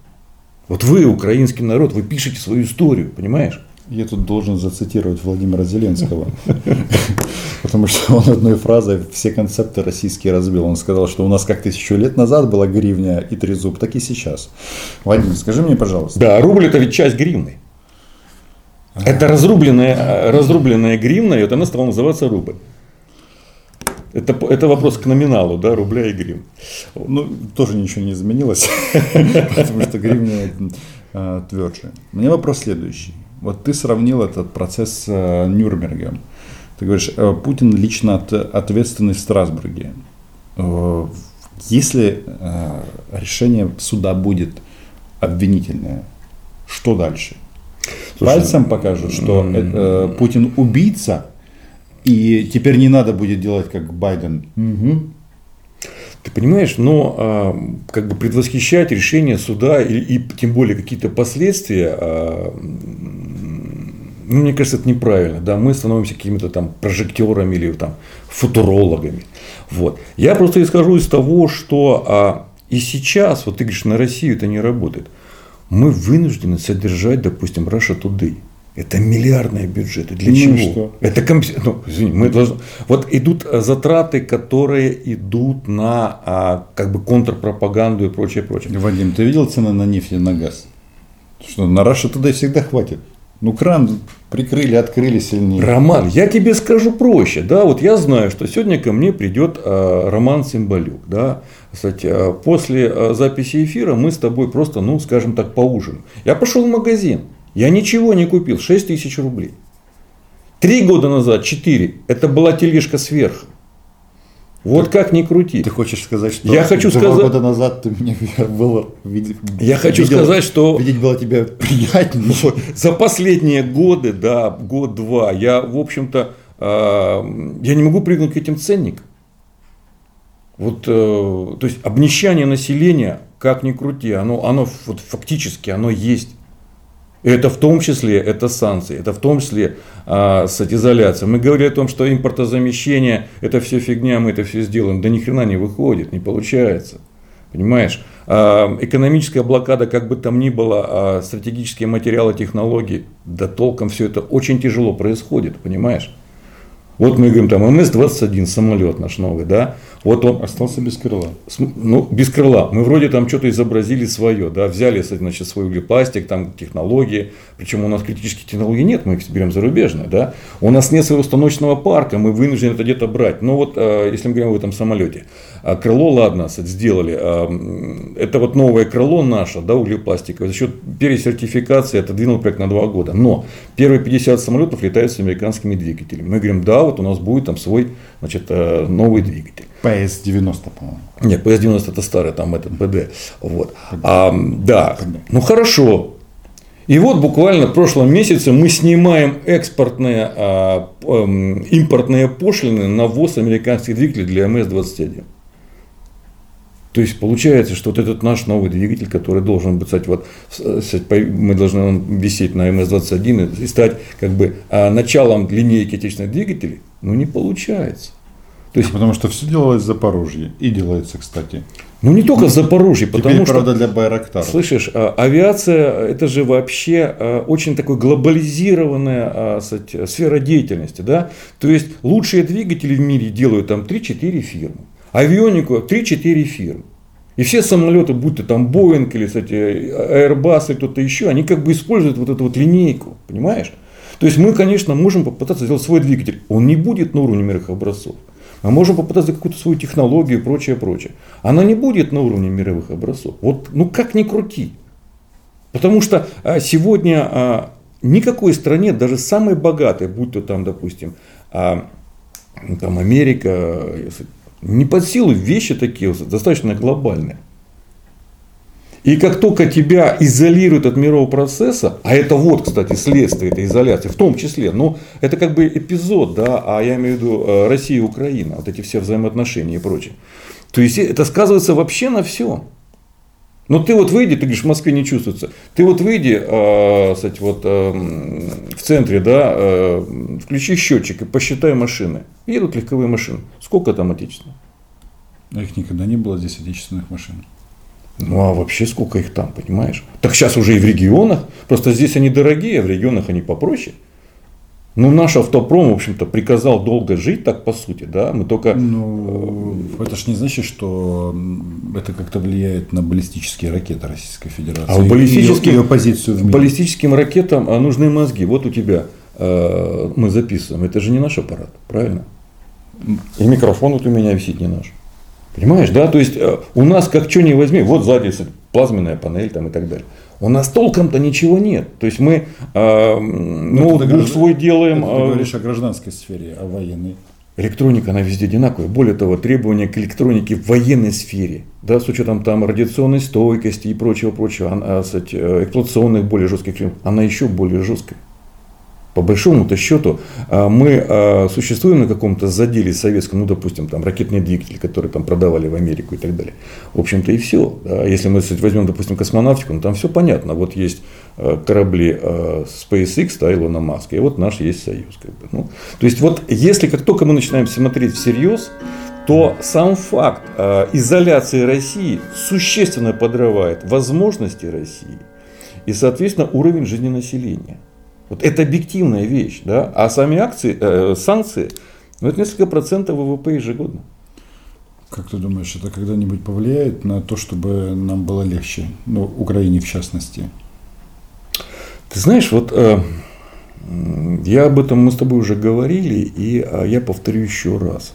Вот вы, украинский народ, вы пишете свою историю, понимаешь? Я тут должен зацитировать Владимира Зеленского, *laughs* потому что он одной фразой все концепты российские разбил. Он сказал, что у нас как тысячу лет назад была гривня и трезуб, так и сейчас. Владимир, скажи мне, пожалуйста. Да, рубль это ведь часть гривны. Это разрубленная, разрубленная гривна, и вот она стала называться рубль. Это, это вопрос к номиналу, да, рубля и гривен. Ну, тоже ничего не изменилось, *laughs* потому что гривня э, тверже. У меня вопрос следующий. Вот ты сравнил этот процесс с э, Нюрнбергом. Ты говоришь, э, Путин лично от, ответственный в Страсбурге. Э, если решение суда будет обвинительное, что дальше? Слушай, Пальцем покажут, что это, Путин убийца, и теперь не надо будет делать как Байден. Угу. Ты понимаешь, но а, как бы предвосхищать решение суда и, и тем более какие-то последствия а, ну, мне кажется, это неправильно. Да? Мы становимся какими-то там прожектерами или там футурологами. Вот. Я просто исхожу из того, что а, и сейчас, вот ты говоришь, на Россию это не работает. Мы вынуждены содержать, допустим, Russia Today. Это миллиардные бюджеты. Для ну, чего? Что? Это комп... ну, извини, мы должны... Вот идут затраты, которые идут на а, как бы контрпропаганду и прочее, прочее. Вадим, ты видел цены на нефть и на газ? Что на Russia Today всегда хватит. Ну, кран прикрыли, открыли сильнее. Роман, я тебе скажу проще. Да, вот я знаю, что сегодня ко мне придет а, Роман Симбалюк. Да. Кстати, а, после а, записи эфира мы с тобой просто, ну, скажем так, поужинаем. Я пошел в магазин. Я ничего не купил. 6 тысяч рублей. Три года назад, четыре, это была тележка сверху. Вот как ни крути. Ты хочешь сказать, что я хочу два сказать... года назад ты мне *laughs* было видеть, Я хочу видел, сказать, что видеть было тебя приятнее. *laughs* За последние годы, да, год-два, я, в общем-то, э, я не могу прыгнуть к этим ценникам. Вот, э, то есть обнищание населения, как ни крути, оно, оно вот, фактически оно есть. Это в том числе это санкции, это в том числе а, изоляцией. Мы говорили о том, что импортозамещение это все фигня, мы это все сделаем. Да ни хрена не выходит, не получается. Понимаешь? А, экономическая блокада, как бы там ни было, а стратегические материалы, технологии, да толком все это очень тяжело происходит, понимаешь? Вот мы говорим, там МС-21 самолет наш новый, да, вот он остался без крыла. Ну, без крыла. Мы вроде там что-то изобразили свое, да, взяли, значит, свой углепластик, там технологии, причем у нас критических технологий нет, мы их берем зарубежные, да. У нас нет своего установочного парка, мы вынуждены это где-то брать. Но вот, а, если мы говорим об этом самолете, а крыло, ладно, сделали, а, это вот новое крыло наше, да, углепластиковое, за счет пересертификации отодвинул проект на два года. Но первые 50 самолетов летают с американскими двигателями. Мы говорим, да, вот у нас будет там свой, значит, новый двигатель. PS-90, по-моему. Нет, PS-90 это старый, там этот БД. Вот. А, да, ну хорошо. И вот буквально в прошлом месяце мы снимаем экспортные, а, а, импортные пошлины на ввоз американских двигателей для МС-21. То есть получается, что вот этот наш новый двигатель, который должен быть, кстати, вот, мы должны висеть на МС-21 и стать как бы а, началом линейки отечественных двигателей, ну не получается. То есть, потому что все делалось в Запорожье. И делается, кстати. Ну, не только в Запорожье, потому Теперь, что... правда, для Байрактара. Слышишь, а, авиация – это же вообще а, очень такой глобализированная а, сфера деятельности. Да? То есть, лучшие двигатели в мире делают там 3-4 фирмы. Авионику 3-4 фирмы. И все самолеты, будь то там Боинг или, кстати, Airbus или кто-то еще, они как бы используют вот эту вот линейку, понимаешь? То есть мы, конечно, можем попытаться сделать свой двигатель. Он не будет на уровне мировых образцов. Мы можем попытаться какую-то свою технологию и прочее, прочее. Она не будет на уровне мировых образцов. Вот, ну как ни крути. Потому что а, сегодня а, никакой стране, даже самой богатой, будь то там, допустим, а, там Америка, не под силу вещи такие, достаточно глобальные. И как только тебя изолируют от мирового процесса, а это вот, кстати, следствие этой изоляции, в том числе, ну, это как бы эпизод, да, а я имею в виду э, Россия и Украина, вот эти все взаимоотношения и прочее. То есть это сказывается вообще на всем. Но ты вот выйди, ты говоришь, в Москве не чувствуется. Ты вот выйди, э, кстати, вот э, в центре, да, э, включи счетчик и посчитай машины. Едут легковые машины. Сколько там отечественных? Их никогда не было здесь отечественных машин. Ну а вообще сколько их там, понимаешь? Так сейчас уже и в регионах. Просто здесь они дорогие, а в регионах они попроще. Ну, наш автопром, в общем-то, приказал долго жить, так по сути, да, мы только... Ну, это же не значит, что это как-то влияет на баллистические ракеты Российской Федерации. А у баллистических, ее позицию в мире. баллистическим ракетам а, нужны мозги. Вот у тебя э, мы записываем. Это же не наш аппарат, правильно? И микрофон вот у меня висит не наш. Понимаешь, да? То есть э, у нас как что не возьми, вот сзади плазменная панель там и так далее. У нас толком-то ничего нет. То есть мы э, ноутбук граждан... свой делаем. Это ты а, говоришь о гражданской сфере, о военной. Электроника, она везде одинаковая. Более того, требования к электронике в военной сфере, да, с учетом там радиационной стойкости и прочего, прочего, она, кстати, э, эксплуатационных более жестких, она еще более жесткая. По большому-то счету а, мы а, существуем на каком-то заделе советском, ну, допустим, там ракетные двигатели, которые там продавали в Америку и так далее. В общем-то и все. Если мы кстати, возьмем, допустим, космонавтику, ну, там все понятно. Вот есть а, корабли SpaceX, да, Илона Маска, и вот наш есть Союз. Как бы. ну, то есть вот если как только мы начинаем смотреть всерьез, то сам факт изоляции России существенно подрывает возможности России и, соответственно, уровень жизни населения. Вот это объективная вещь, да? А сами акции, э, санкции, ну, это несколько процентов ВВП ежегодно. Как ты думаешь, это когда-нибудь повлияет на то, чтобы нам было легче, ну, Украине в частности? Ты знаешь, вот э, я об этом мы с тобой уже говорили, и э, я повторю еще раз.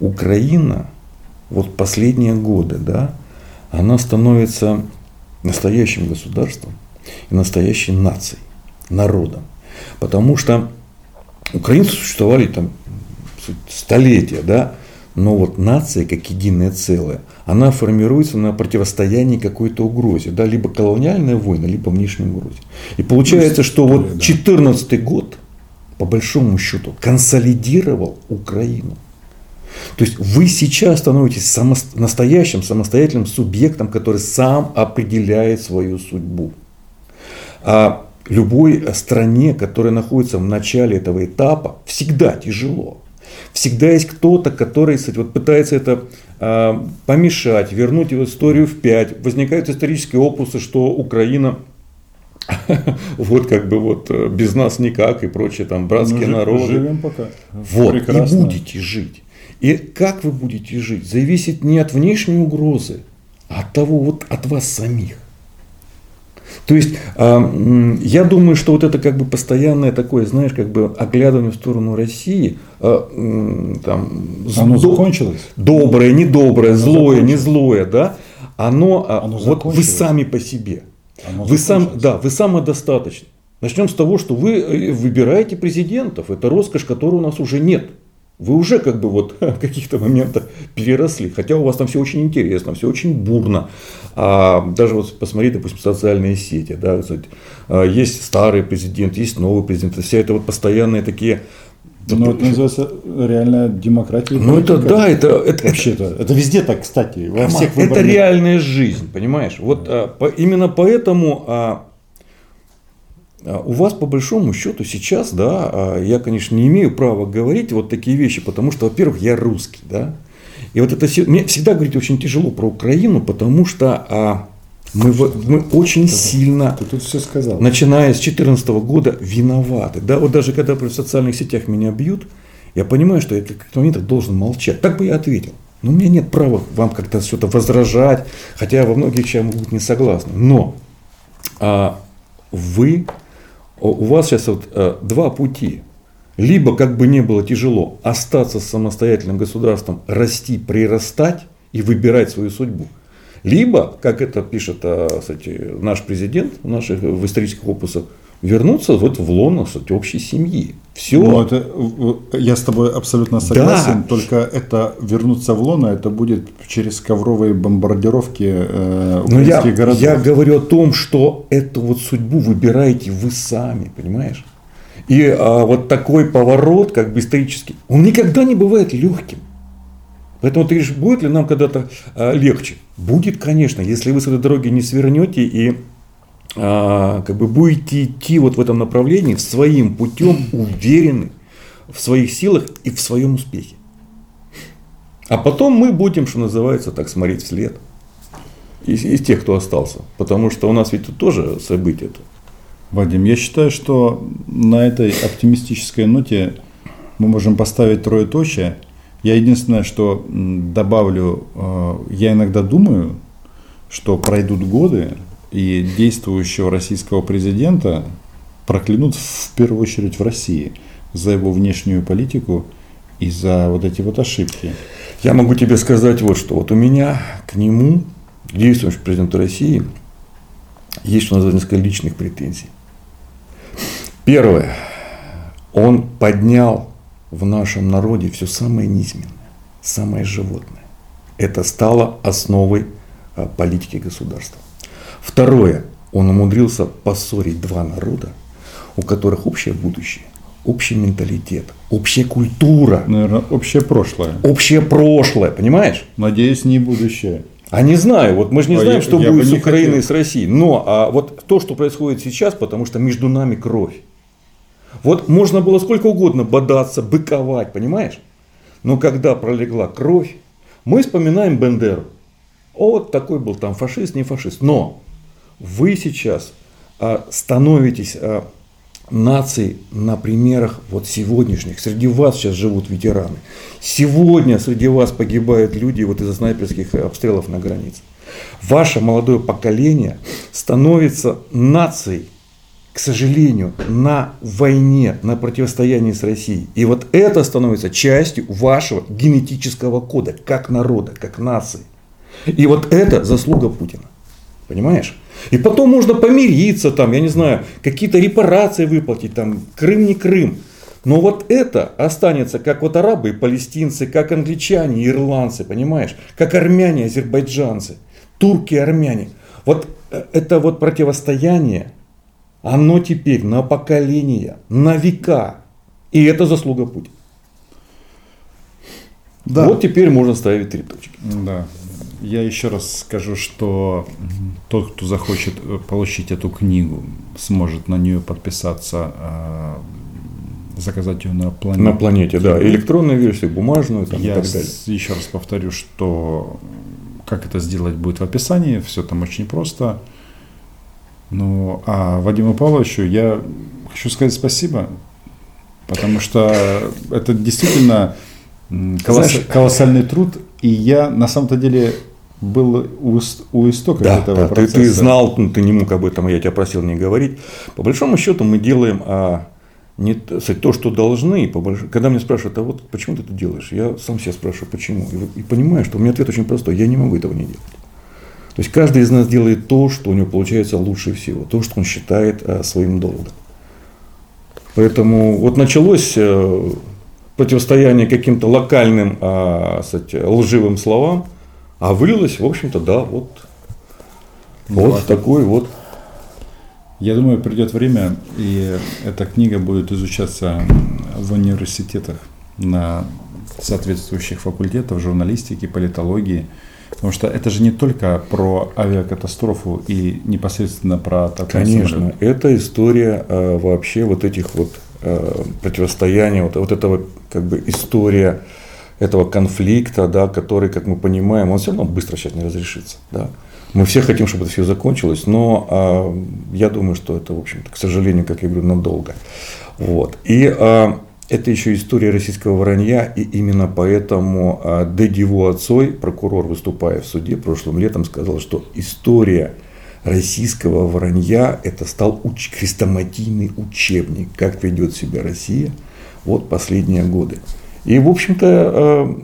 Украина, вот последние годы, да, она становится настоящим государством и настоящей нацией народом. Потому что украинцы существовали там столетия, да, но вот нация как единое целое, она формируется на противостоянии какой-то угрозе, да, либо колониальная война, либо внешней угрозе. И получается, что вот 14 год, по большому счету, консолидировал Украину. То есть вы сейчас становитесь само, настоящим самостоятельным субъектом, который сам определяет свою судьбу. А любой стране, которая находится в начале этого этапа, всегда тяжело. Всегда есть кто-то, который кстати, вот пытается это э, помешать, вернуть его историю в пять. Возникают исторические опусы, что Украина *laughs* вот как бы вот э, без нас никак и прочее там братские Мы народы. Живем пока. Вот Прекрасно. и будете жить. И как вы будете жить, зависит не от внешней угрозы, а от того вот от вас самих. То есть а, я думаю, что вот это как бы постоянное такое, знаешь, как бы оглядывание в сторону России, а, там, оно до, закончилось? Доброе, недоброе, оно злое, не злое, да, оно, а, оно вот вы сами по себе. Оно вы сам, да, вы самодостаточны. Начнем с того, что вы э, выбираете президентов. Это роскошь, которой у нас уже нет вы уже как бы вот *laughs* в каких-то моментах переросли. Хотя у вас там все очень интересно, все очень бурно. А даже вот посмотри, допустим, социальные сети. Да, а, есть старый президент, есть новый президент. Вся это вот постоянные такие ну, это называется реальная демократия. Ну, это да, это, это вообще-то. Это везде так, кстати. Во всех выборных... Это реальная жизнь, понимаешь? Вот а, по, именно поэтому а у вас, по большому счету, сейчас, да, а, я, конечно, не имею права говорить вот такие вещи, потому что, во-первых, я русский, да. И вот это мне всегда говорить очень тяжело про Украину, потому что а, мы, мы очень сильно, ты тут все сказал. начиная с 2014 года, виноваты. Да, вот даже когда в социальных сетях меня бьют, я понимаю, что я как момент должен молчать. Так бы я ответил. Но у меня нет права вам как-то что-то возражать, хотя во многих вещах могут быть не согласны. Но а, вы у вас сейчас вот э, два пути. Либо, как бы не было тяжело, остаться самостоятельным государством, расти, прирастать и выбирать свою судьбу. Либо, как это пишет кстати, наш президент в наших в исторических опусах, вернуться вот в лоно кстати, общей семьи. Все. Ну, это, я с тобой абсолютно согласен, да. только это вернуться в лоно, это будет через ковровые бомбардировки э, украинских я, городов. Я говорю о том, что эту вот судьбу выбираете вы сами, понимаешь? И а, вот такой поворот, как бы исторический, он никогда не бывает легким. Поэтому ты говоришь, будет ли нам когда-то а, легче? Будет, конечно, если вы с этой дороги не свернете и как бы будете идти вот в этом направлении своим путем, уверены в своих силах и в своем успехе. А потом мы будем, что называется, так смотреть вслед из, из тех, кто остался. Потому что у нас ведь тут тоже события. -то. Вадим, я считаю, что на этой оптимистической ноте мы можем поставить троеточие. Я единственное, что добавлю, э, я иногда думаю, что пройдут годы, и действующего российского президента проклянут в первую очередь в России за его внешнюю политику и за вот эти вот ошибки. Я могу тебе сказать вот что. Вот у меня к нему, действующему президенту России, есть, что называется, несколько личных претензий. Первое. Он поднял в нашем народе все самое низменное, самое животное. Это стало основой а, политики государства. Второе. Он умудрился поссорить два народа, у которых общее будущее, общий менталитет, общая культура. Наверное, общее прошлое. Общее прошлое, понимаешь? Надеюсь, не будущее. А не знаю, вот мы же не а знаем, я, что я будет с Украиной и с Россией. Но а вот то, что происходит сейчас, потому что между нами кровь. Вот можно было сколько угодно бодаться, быковать, понимаешь? Но когда пролегла кровь, мы вспоминаем Бендеру. О, вот такой был там фашист, не фашист. Но вы сейчас а, становитесь а, нацией на примерах вот сегодняшних. Среди вас сейчас живут ветераны. Сегодня среди вас погибают люди вот из-за снайперских обстрелов на границе. Ваше молодое поколение становится нацией, к сожалению, на войне, на противостоянии с Россией. И вот это становится частью вашего генетического кода, как народа, как нации. И вот это заслуга Путина. Понимаешь? И потом можно помириться, там, я не знаю, какие-то репарации выплатить, там, Крым не Крым. Но вот это останется, как вот арабы и палестинцы, как англичане и ирландцы, понимаешь? Как армяне, азербайджанцы, турки и армяне. Вот э, это вот противостояние, оно теперь на поколения, на века. И это заслуга Путина. Да. Вот теперь можно ставить три точки. Да. Я еще раз скажу, что тот, кто захочет э, получить эту книгу, сможет на нее подписаться, э, заказать ее на планете. На планете, да. Электронную версию, бумажную там, Я и так далее. еще раз повторю, что как это сделать будет в описании. Все там очень просто. Ну, а Вадиму Павловичу я хочу сказать спасибо, потому что это действительно колосс, колоссальный труд. И я на самом-то деле был у, у истока да, этого да, процесса. Ты, ты знал, ну, ты не мог об этом, я тебя просил не говорить. По большому счету мы делаем а, не то, что должны. По больш... Когда меня спрашивают, а вот почему ты это делаешь, я сам себя спрашиваю, почему. И, и понимаю, что у меня ответ очень простой, я не могу этого не делать. То есть каждый из нас делает то, что у него получается лучше всего, то, что он считает а, своим долгом. Поэтому вот началось а, противостояние каким-то локальным а, кстати, лживым словам, а вылилось, в общем-то, да, вот, вот, вот такой вот. Я думаю, придет время, и эта книга будет изучаться в университетах на соответствующих факультетах журналистики, политологии. Потому что это же не только про авиакатастрофу и непосредственно про такой Конечно, самолет. это история э, вообще вот этих вот э, противостояний, вот, вот этого как бы история этого конфликта, да, который, как мы понимаем, он все равно быстро сейчас не разрешится. Да. Мы все хотим, чтобы это все закончилось, но а, я думаю, что это, в общем-то, к сожалению, как я говорю, надолго. Вот. И а, это еще история российского вранья, и именно поэтому а, Дедиво Отцой, прокурор, выступая в суде прошлым летом, сказал, что история российского вранья это стал уч- хрестоматийный учебник, как ведет себя Россия вот последние годы. И, в общем-то, э,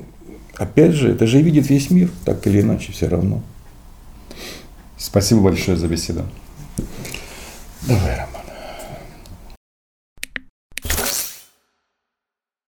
опять же, это же видит весь мир, так или иначе, все равно. Спасибо большое за беседу. Давай, Роман.